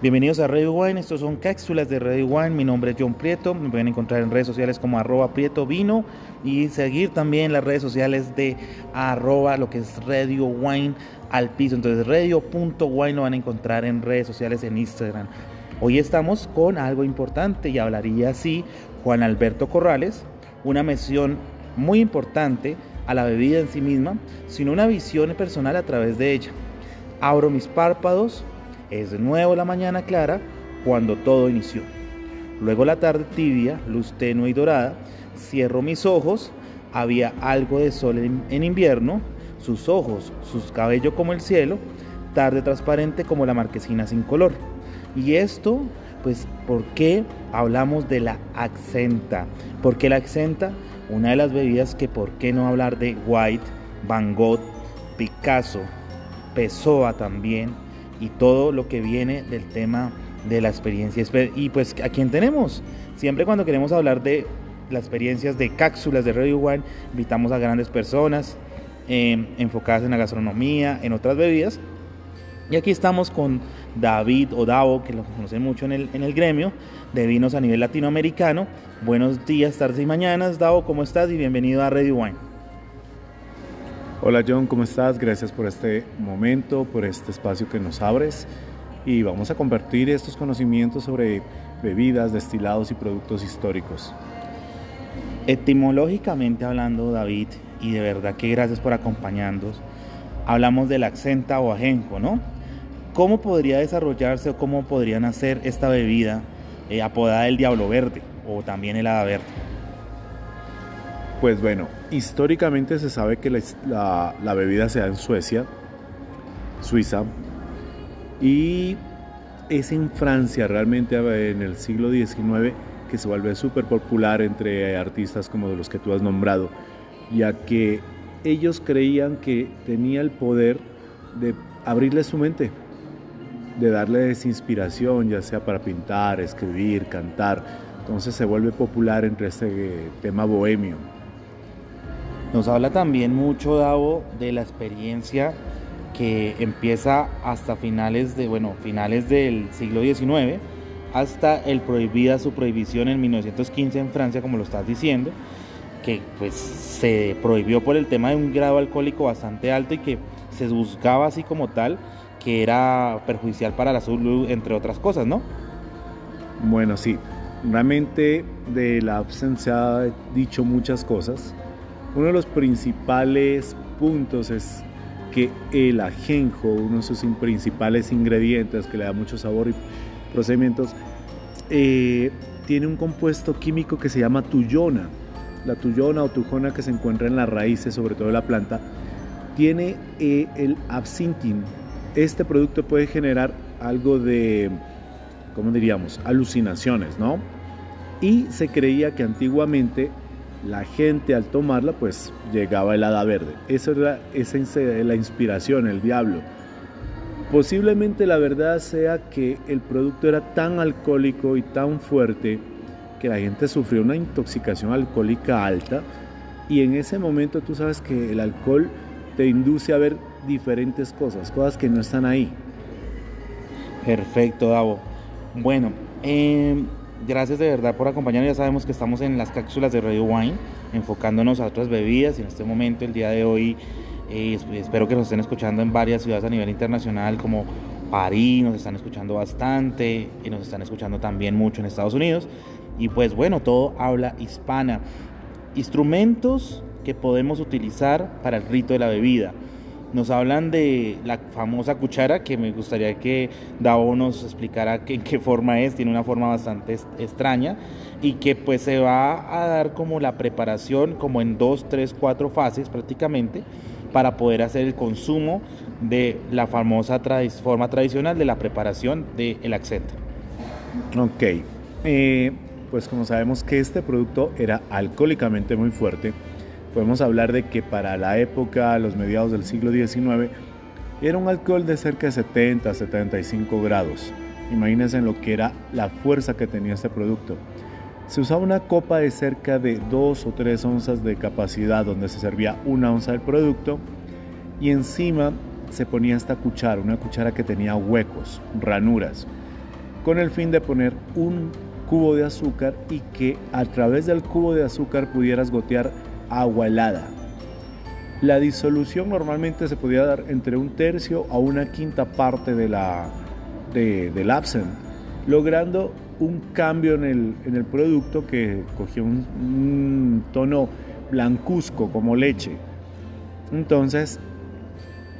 Bienvenidos a Radio Wine, estos son cápsulas de Radio Wine, mi nombre es John Prieto, me pueden encontrar en redes sociales como arroba Prieto Vino y seguir también las redes sociales de arroba lo que es Radio Wine al piso, entonces radio.wine lo van a encontrar en redes sociales en Instagram. Hoy estamos con algo importante y hablaría así Juan Alberto Corrales, una mención muy importante a la bebida en sí misma, sino una visión personal a través de ella. Abro mis párpados, es de nuevo la mañana clara cuando todo inició. Luego la tarde tibia, luz tenue y dorada. Cierro mis ojos. Había algo de sol en, invierno. Sus ojos, sus cabellos como el cielo. Tarde transparente como la marquesina sin color. Y esto, pues, ¿por qué hablamos de la accenta? ¿Por qué la accenta? Una de las bebidas que, ¿por qué no hablar de White, Van Gogh, Picasso, Pessoa también? Y todo lo que viene del tema de la experiencia. Y pues a quién tenemos. Siempre cuando queremos hablar de las experiencias de cápsulas de Radio One, invitamos a grandes personas em, enfocadas en la gastronomía, en otras bebidas. Y aquí estamos con David Odavo, que lo conocen mucho en el, en el gremio de vinos a nivel latinoamericano. Buenos días, tardes y mañanas. Davo, ¿cómo estás? Y bienvenido a Radio Wine. Hola John, ¿cómo estás? Gracias por este momento, por este espacio que nos abres y vamos a compartir estos conocimientos sobre bebidas, destilados y productos históricos. Etimológicamente hablando, David, y de verdad que gracias por acompañarnos, hablamos del accenta o ajenco, ¿no? ¿Cómo podría desarrollarse o cómo podría nacer esta bebida eh, apodada el Diablo Verde o también el Hada Verde? Pues bueno, históricamente se sabe que la, bebida se da en Suecia, Suiza, y es en Francia realmente en el siglo XIX que se vuelve súper popular entre artistas como los que tú has nombrado, ya que ellos creían que tenía el poder de abrirle su mente, de darles inspiración, ya sea para pintar, escribir, cantar. Entonces se vuelve popular entre este tema bohemio. Nos habla también mucho, Davo, de la experiencia que empieza hasta finales de, bueno, finales del siglo XIX, hasta el prohibida su prohibición en 1915 en Francia, como lo estás diciendo, que pues se prohibió por el tema de un grado alcohólico bastante alto y que se juzgaba así como tal que era perjudicial para la salud, entre otras cosas, ¿no? Bueno, sí, realmente de la absencia he dicho muchas cosas uno de los principales puntos es que el ajenjo, uno de sus principales ingredientes que le da mucho sabor y procedimientos, eh, tiene un compuesto químico que se llama tuyona. La tuyona o tujona que se encuentra en las raíces, sobre todo de la planta, tiene eh, el absintin. Este producto puede generar algo de, ¿cómo diríamos? Alucinaciones, ¿no? Y se creía que antiguamente la gente al tomarla pues llegaba el hada verde. Esa era esa la inspiración, el diablo. Posiblemente la verdad sea que el producto era tan alcohólico y tan fuerte que la gente sufrió una intoxicación alcohólica alta y en ese momento tú sabes que el alcohol te induce a ver diferentes cosas, cosas que no están ahí. Perfecto, Davo. Bueno, eh, gracias de verdad por acompañarnos. Ya sabemos que estamos en las cápsulas de Radio Wine, enfocándonos a otras bebidas y en este momento, el día de hoy, eh, espero que nos estén escuchando en varias ciudades a nivel internacional como París, nos están escuchando bastante y nos están escuchando también mucho en Estados Unidos. Y pues bueno, todo habla hispana. Instrumentos que podemos utilizar para el rito de la bebida. Nos hablan de la famosa cuchara que me gustaría que Davo nos explicara en qué forma es, tiene una forma bastante extraña y que pues se va a dar como la preparación como en dos, tres, cuatro fases prácticamente para poder hacer el consumo de la famosa forma tradicional de la preparación del el accent. Ok, eh, pues como sabemos que este producto era alcohólicamente muy fuerte, podemos hablar de que para la época, los mediados del siglo XIX, era un alcohol de cerca de 70 a 75 grados. Imagínense lo que era la fuerza que tenía este producto. Se usaba una copa de cerca de 2 o 3 onzas de capacidad donde se servía una onza del producto y encima se ponía esta cuchara, una cuchara que tenía huecos, ranuras. con el fin de poner un cubo de azúcar y que a través del cubo de azúcar pudieras gotear agua helada. La disolución normalmente se podía dar entre un tercio a una quinta parte de la, del absent, logrando un cambio en el, en el producto que cogía un, un tono blancuzco como leche. Entonces,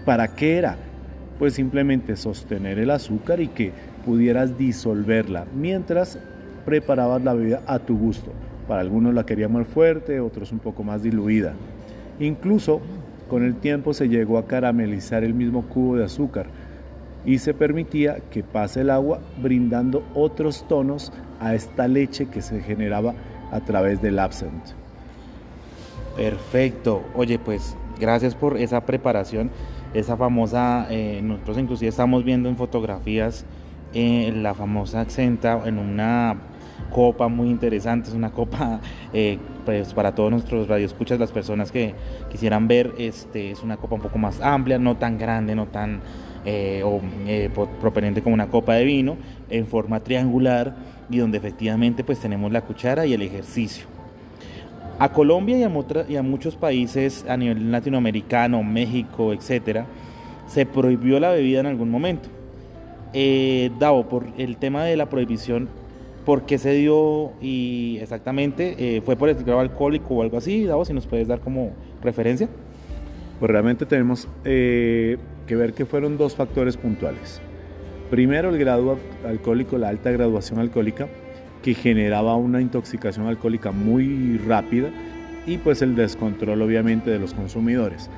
¿para qué era? Pues simplemente sostener el azúcar y que pudieras disolverla mientras preparabas la bebida a tu gusto. Para algunos la querían más fuerte, otros un poco más diluida. Incluso con el tiempo se llegó a caramelizar el mismo cubo de azúcar y se permitía que pase el agua brindando otros tonos a esta leche que se generaba a través del absent. Perfecto. Oye, pues gracias por esa preparación, esa famosa, eh, nosotros inclusive estamos viendo en fotografías eh, la famosa accenta en una copa muy interesante, es una copa eh, pues para todos nuestros radioescuchas, las personas que quisieran ver, este, es una copa un poco más amplia, no tan grande, no tan eh, eh, como una copa de vino, en forma triangular y donde efectivamente pues tenemos la cuchara y el ejercicio. A Colombia y a, muchos países a nivel latinoamericano, México, etcétera, se prohibió la bebida en algún momento. Eh, por el tema de la prohibición, ¿por qué se dio y exactamente eh, fue por el grado alcohólico o algo así? Davo, si nos puedes dar como referencia. Pues realmente tenemos eh, que ver que fueron dos factores puntuales. Primero, el grado alcohólico, la alta graduación alcohólica, que generaba una intoxicación alcohólica muy rápida y pues el descontrol obviamente de los consumidores.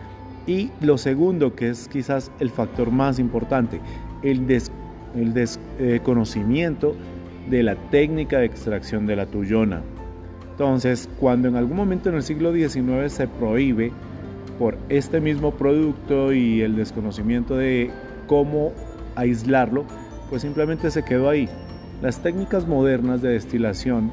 Y lo segundo, que es quizás el factor más importante, el, desconocimiento de la técnica de extracción de la tuyona. Entonces, cuando en algún momento en el siglo XIX se prohíbe por este mismo producto y el desconocimiento de cómo aislarlo, pues simplemente se quedó ahí. Las técnicas modernas de destilación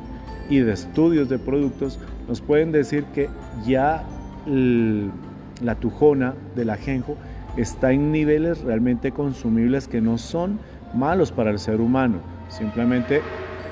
y de estudios de productos nos pueden decir que ya la tujona del ajenjo está en niveles realmente consumibles que no son malos para el ser humano. Simplemente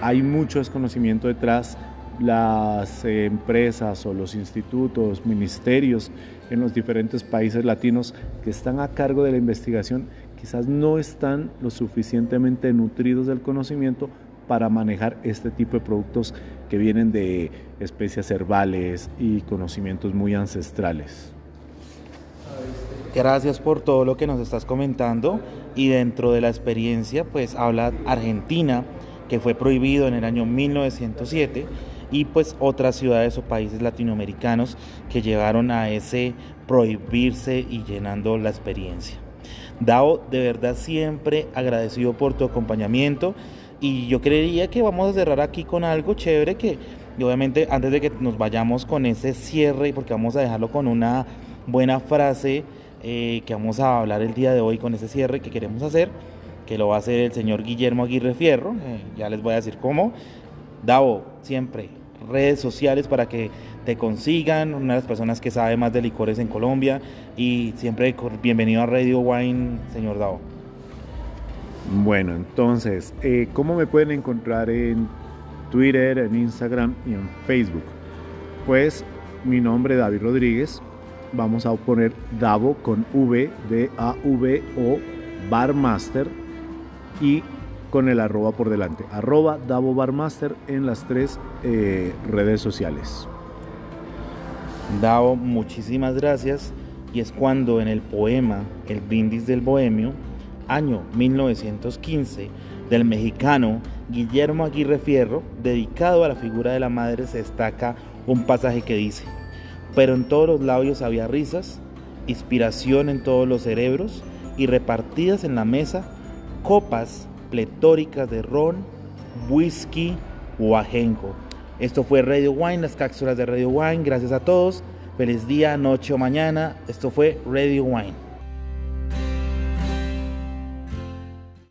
hay mucho desconocimiento detrás. Las empresas o los institutos, ministerios en los diferentes países latinos que están a cargo de la investigación quizás no están lo suficientemente nutridos del conocimiento para manejar este tipo de productos que vienen de especias herbales y conocimientos muy ancestrales. Gracias por todo lo que nos estás comentando. Y dentro de la experiencia pues habla Argentina que fue prohibido en el año 1907 y pues otras ciudades o países latinoamericanos que llegaron a ese prohibirse y llenando la experiencia. Dao, de verdad siempre agradecido por tu acompañamiento. Y yo creería que vamos a cerrar aquí con algo chévere que obviamente antes de que nos vayamos con ese cierre, porque vamos a dejarlo con una buena frase eh, que vamos a hablar el día de hoy con ese cierre que queremos hacer, que lo va a hacer el señor Guillermo Aguirre Fierro, eh, ya les voy a decir cómo. Davo, siempre, redes sociales para que te consigan, una de las personas que sabe más de licores en Colombia y siempre bienvenido a Radio Wine, señor Davo. Bueno, entonces, eh, ¿cómo me pueden encontrar en Twitter, en Instagram y en Facebook? Pues mi nombre es David Rodríguez, vamos a poner Davo con V, D-A-V-O, Barmaster y con el arroba por delante. Arroba Davo Barmaster en las tres eh, redes sociales. Davo, muchísimas gracias. Y es cuando en el poema El brindis del bohemio, año 1915, del mexicano Guillermo Aguirre Fierro, dedicado a la figura de la madre, se destaca un pasaje que dice, pero en todos los labios había risas, inspiración en todos los cerebros y repartidas en la mesa copas pletóricas de ron, whisky o ajenjo. Esto fue Radio Wine, las cápsulas de Radio Wine. Gracias a todos. Feliz día, noche o mañana. Esto fue Radio Wine.